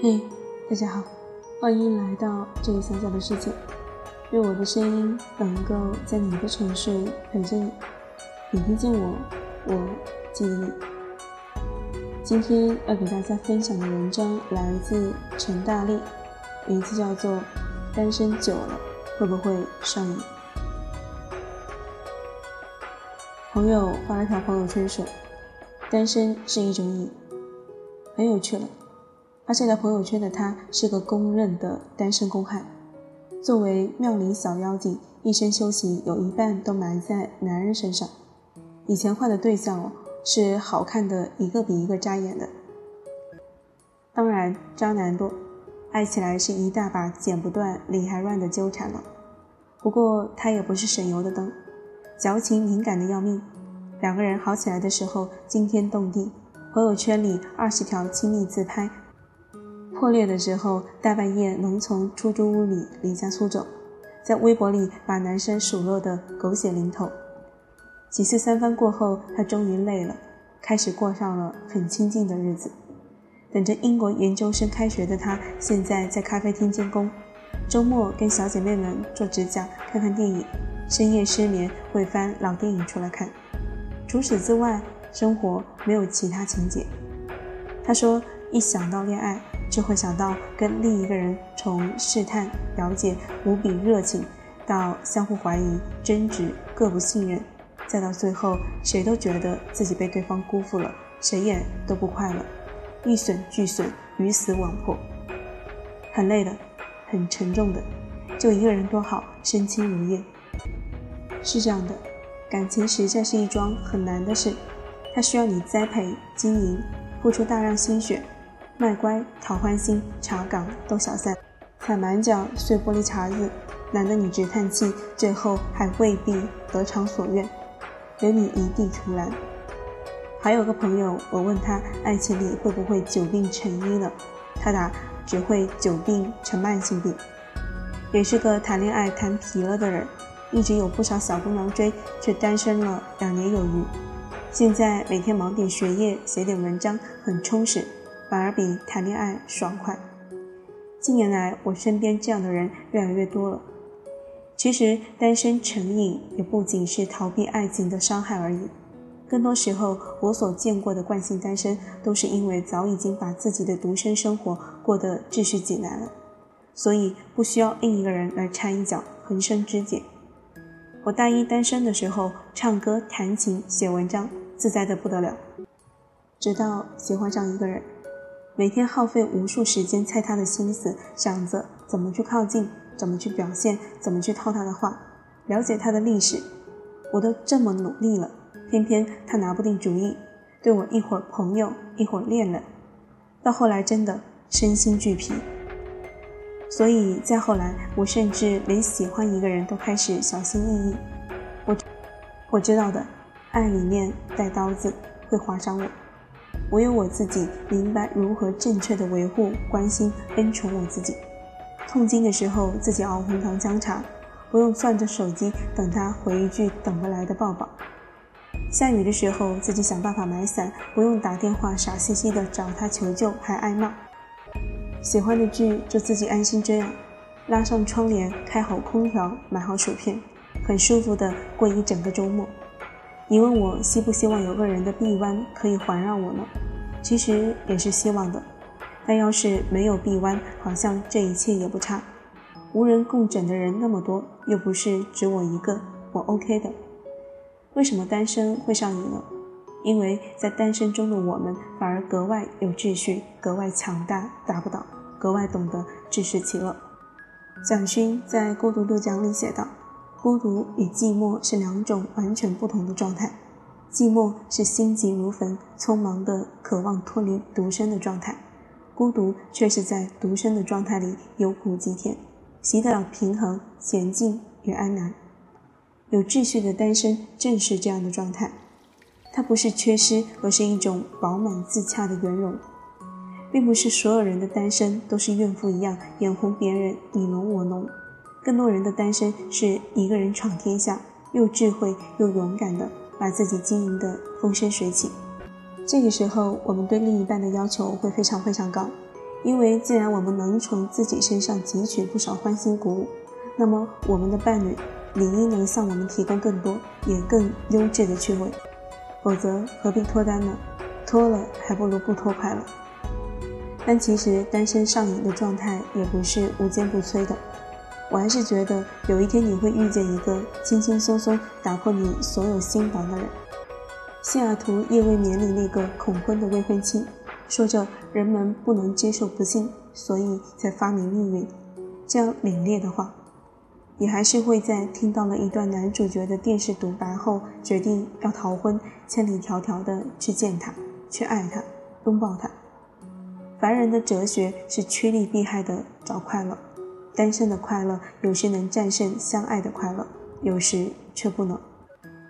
嘿大家好，欢迎来到这个小小的世界。愿我的声音能够在你的城市陪着你，你听见我，我记得你。今天要给大家分享的文章来自陈大力，名字叫做《单身久了会不会上瘾》。朋友发了条朋友圈说：“单身是一种瘾，很有趣了。”发这条朋友圈的他是个公认的单身公害。作为庙里小妖精，一生修行有一半都埋在男人身上。以前换的对象哦，是好看的一个比一个扎眼的。当然，渣男多，爱起来是一大把剪不断、理还乱的纠缠了。不过他也不是省油的灯，矫情敏感的要命。两个人好起来的时候惊天动地，朋友圈里二十条亲密自拍。破裂的时候，大半夜能从出租屋里离家出走，在微博里把男生数落的狗血淋头。几次三番过后，他终于累了，开始过上了很清静的日子。等着英国研究生开学的他，现在在咖啡厅监工，周末跟小姐妹们做指甲、看看电影，深夜失眠会翻老电影出来看。除此之外，生活没有其他情节。他说：“一想到恋爱。”就会想到跟另一个人从试探、了解、无比热情，到相互怀疑、争执、各不信任，再到最后谁都觉得自己被对方辜负了，谁也都不快乐，一损俱损，鱼死网破，很累的，很沉重的，就一个人多好，身轻如燕。是这样的，感情实在是一桩很难的事，它需要你栽培、经营，付出大量心血。卖乖、讨欢心、查岗斗小三、踩满脚碎玻璃碴子，难得你直叹气，最后还未必得偿所愿，留你一地图蓝。还有个朋友，我问他爱情里会不会久病成医呢？他答只会久病成慢性病。也是个谈恋爱谈疲了的人，一直有不少小姑娘追，却单身了两年有余。现在每天忙点学业，写点文章，很充实。反而比谈恋爱爽快。近年来，我身边这样的人越来越多了。其实，单身成瘾也不仅是逃避爱情的伤害而已。更多时候，我所见过的惯性单身，都是因为早已经把自己的独身生活过得秩序井然了，所以不需要另一个人来掺一脚，横生枝节。我大一单身的时候，唱歌、弹琴、写文章，自在的不得了。直到喜欢上一个人。每天耗费无数时间猜他的心思，想着怎么去靠近，怎么去表现，怎么去套他的话，了解他的历史。我都这么努力了，偏偏他拿不定主意，对我一会儿朋友，一会儿恋人，到后来真的身心俱疲。所以再后来，我甚至连喜欢一个人都开始小心翼翼。我我知道的，爱里面带刀子，会划伤我。我有我自己，明白如何正确的维护、关心、恩宠我自己。痛经的时候，自己熬红糖姜茶，不用攥着手机等他回一句等不来的抱抱。下雨的时候，自己想办法买伞，不用打电话傻兮兮的找他求救还挨骂。喜欢的剧就自己安心追啊，拉上窗帘，开好空调，买好薯片，很舒服的过一整个周末。你问我希不希望有个人的臂弯可以环绕我呢？其实也是希望的，但要是没有臂弯，好像这一切也不差。无人共枕的人那么多，又不是只我一个，我 OK 的。为什么单身会上瘾呢？因为在单身中的我们反而格外有秩序，格外强大，打不倒，格外懂得自食其乐。蒋勋在《孤独度讲》里写道。孤独与寂寞是两种完全不同的状态。寂寞是心急如焚、匆忙的渴望脱离独身的状态，孤独却是在独身的状态里有苦及甜，习得了平衡、娴静与安然。有秩序的单身正是这样的状态，它不是缺失，而是一种饱满自洽的圆融。并不是所有人的单身都是怨妇一样眼红别人你侬我侬。更多人的单身是一个人闯天下，又智慧又勇敢的把自己经营的风生水起。这个时候，我们对另一半的要求会非常非常高，因为既然我们能从自己身上汲取不少欢欣鼓舞，那么我们的伴侣理应能向我们提供更多也更优质的趣味。否则何必脱单呢？脱了还不如不脱快乐。但其实单身上瘾的状态也不是无坚不摧的。我还是觉得有一天你会遇见一个轻轻松松打破你所有心防的人。西雅图夜未眠里那个恐婚的未婚妻，说着人们不能接受不幸，所以才发明命运，这样凛冽的话，也还是会在听到了一段男主角的电视独白后，决定要逃婚，千里迢迢的去见他，去爱他，拥抱他。凡人的哲学是趋利避害的找快乐。单身的快乐有时能战胜相爱的快乐，有时却不能。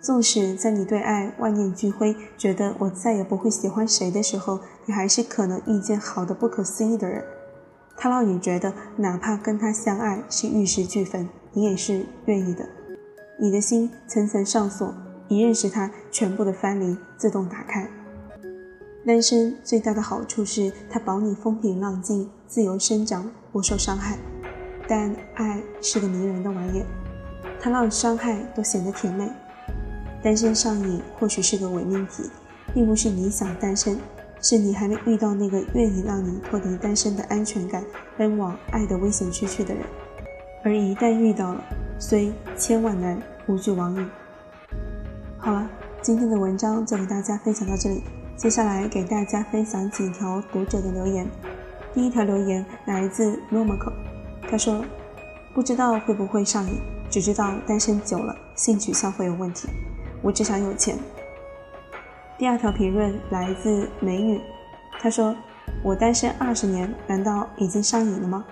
纵使在你对爱万念俱灰，觉得我再也不会喜欢谁的时候，你还是可能遇见好的不可思议的人。他让你觉得，哪怕跟他相爱是玉石俱焚，你也是愿意的。你的心层层上锁，一认识他，全部的藩篱自动打开。单身最大的好处是，它保你风平浪静，自由生长，不受伤害。但爱是个迷人的玩意，它让伤害都显得甜美。单身上瘾或许是个伪命题，并不是你想单身，是你还没遇到那个愿意让你脱离单身的安全感，奔往爱的危险区去的人。而一旦遇到了，虽千万难，无惧往矣。好了，今天的文章就给大家分享到这里，接下来给大家分享几条读者的留言。第一条留言来自 Romako。他说：“不知道会不会上瘾，只知道单身久了性取向会有问题。我只想有钱。”第二条评论来自美女，她说：“我单身二十年，难道已经上瘾了吗？”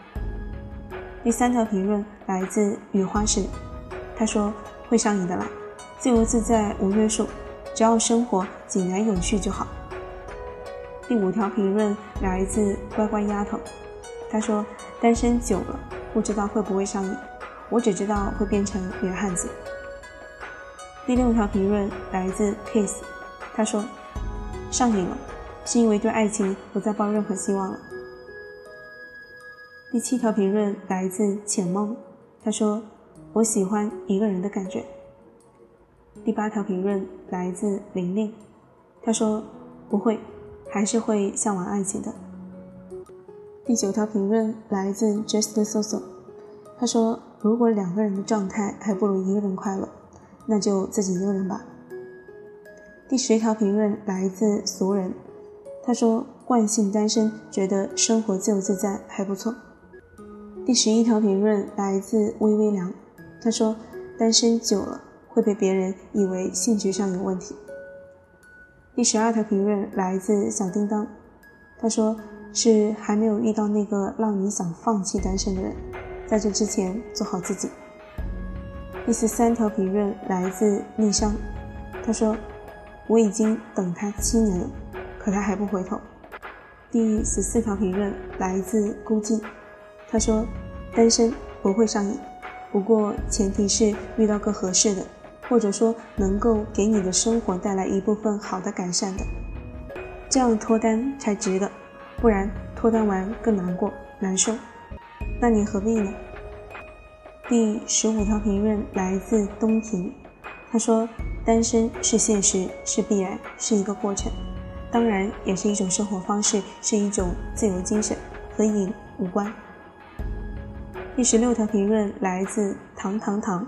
第三条评论来自雨花石，他说：“会上瘾的啦，自由自在无约束，只要生活井然有序就好。”第五条评论来自乖乖丫头。他说：“单身久了，不知道会不会上瘾，我只知道会变成女汉子。”第六条评论来自 Kiss，他说：“上瘾了，是因为对爱情不再抱任何希望了。”第七条评论来自浅梦，他说：“我喜欢一个人的感觉。”第八条评论来自玲玲，他说：“不会，还是会向往爱情的。”第九条评论来自 Just So So，他说：“如果两个人的状态还不如一个人快乐，那就自己一个人吧。”第十条评论来自俗人，他说：“惯性单身，觉得生活自由自在还不错。”第十一条评论来自微微凉，他说：“单身久了会被别人以为性取向有问题。”第十二条评论来自小叮当，他说。是还没有遇到那个让你想放弃单身的人，在这之前做好自己。第十三条评论来自逆商，他说：“我已经等他七年了，可他还不回头。”第十四条评论来自孤寂，他说：“单身不会上瘾，不过前提是遇到个合适的，或者说能够给你的生活带来一部分好的改善的，这样脱单才值得。”不然脱单完更难过难受，那你何必呢？第十五条评论来自东平，他说：“单身是现实，是必然，是一个过程，当然也是一种生活方式，是一种自由精神，和瘾无关。”第十六条评论来自糖糖糖，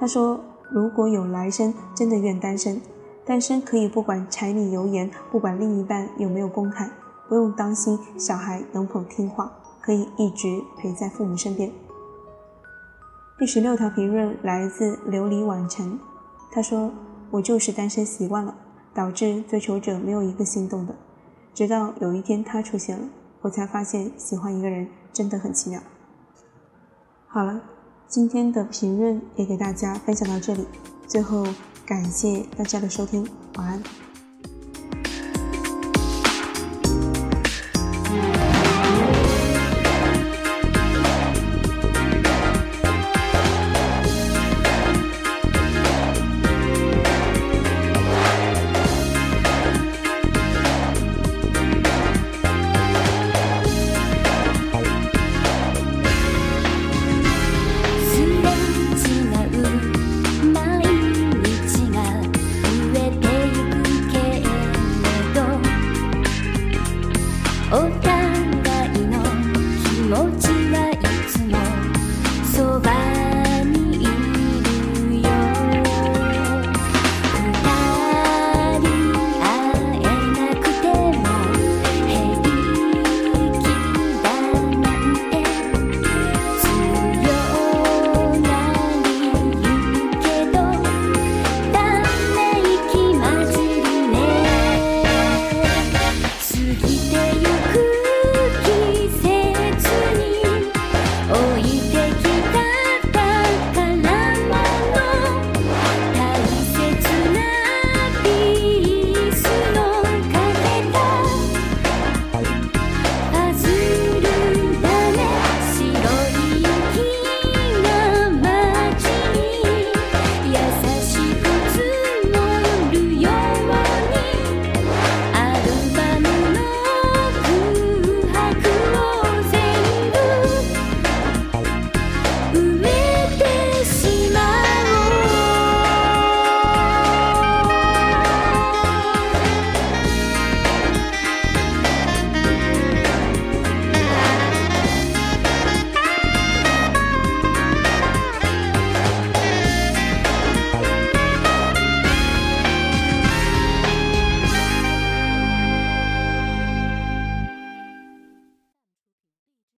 他说：“如果有来生，真的愿单身，单身可以不管柴米油盐，不管另一半有没有公开。”不用担心小孩能否听话，可以一直陪在父母身边。第十六条评论来自琉璃晚晨，他说：“我就是单身习惯了，导致追求者没有一个心动的。直到有一天他出现了，我才发现喜欢一个人真的很奇妙。”好了，今天的评论也给大家分享到这里。最后感谢大家的收听，晚安。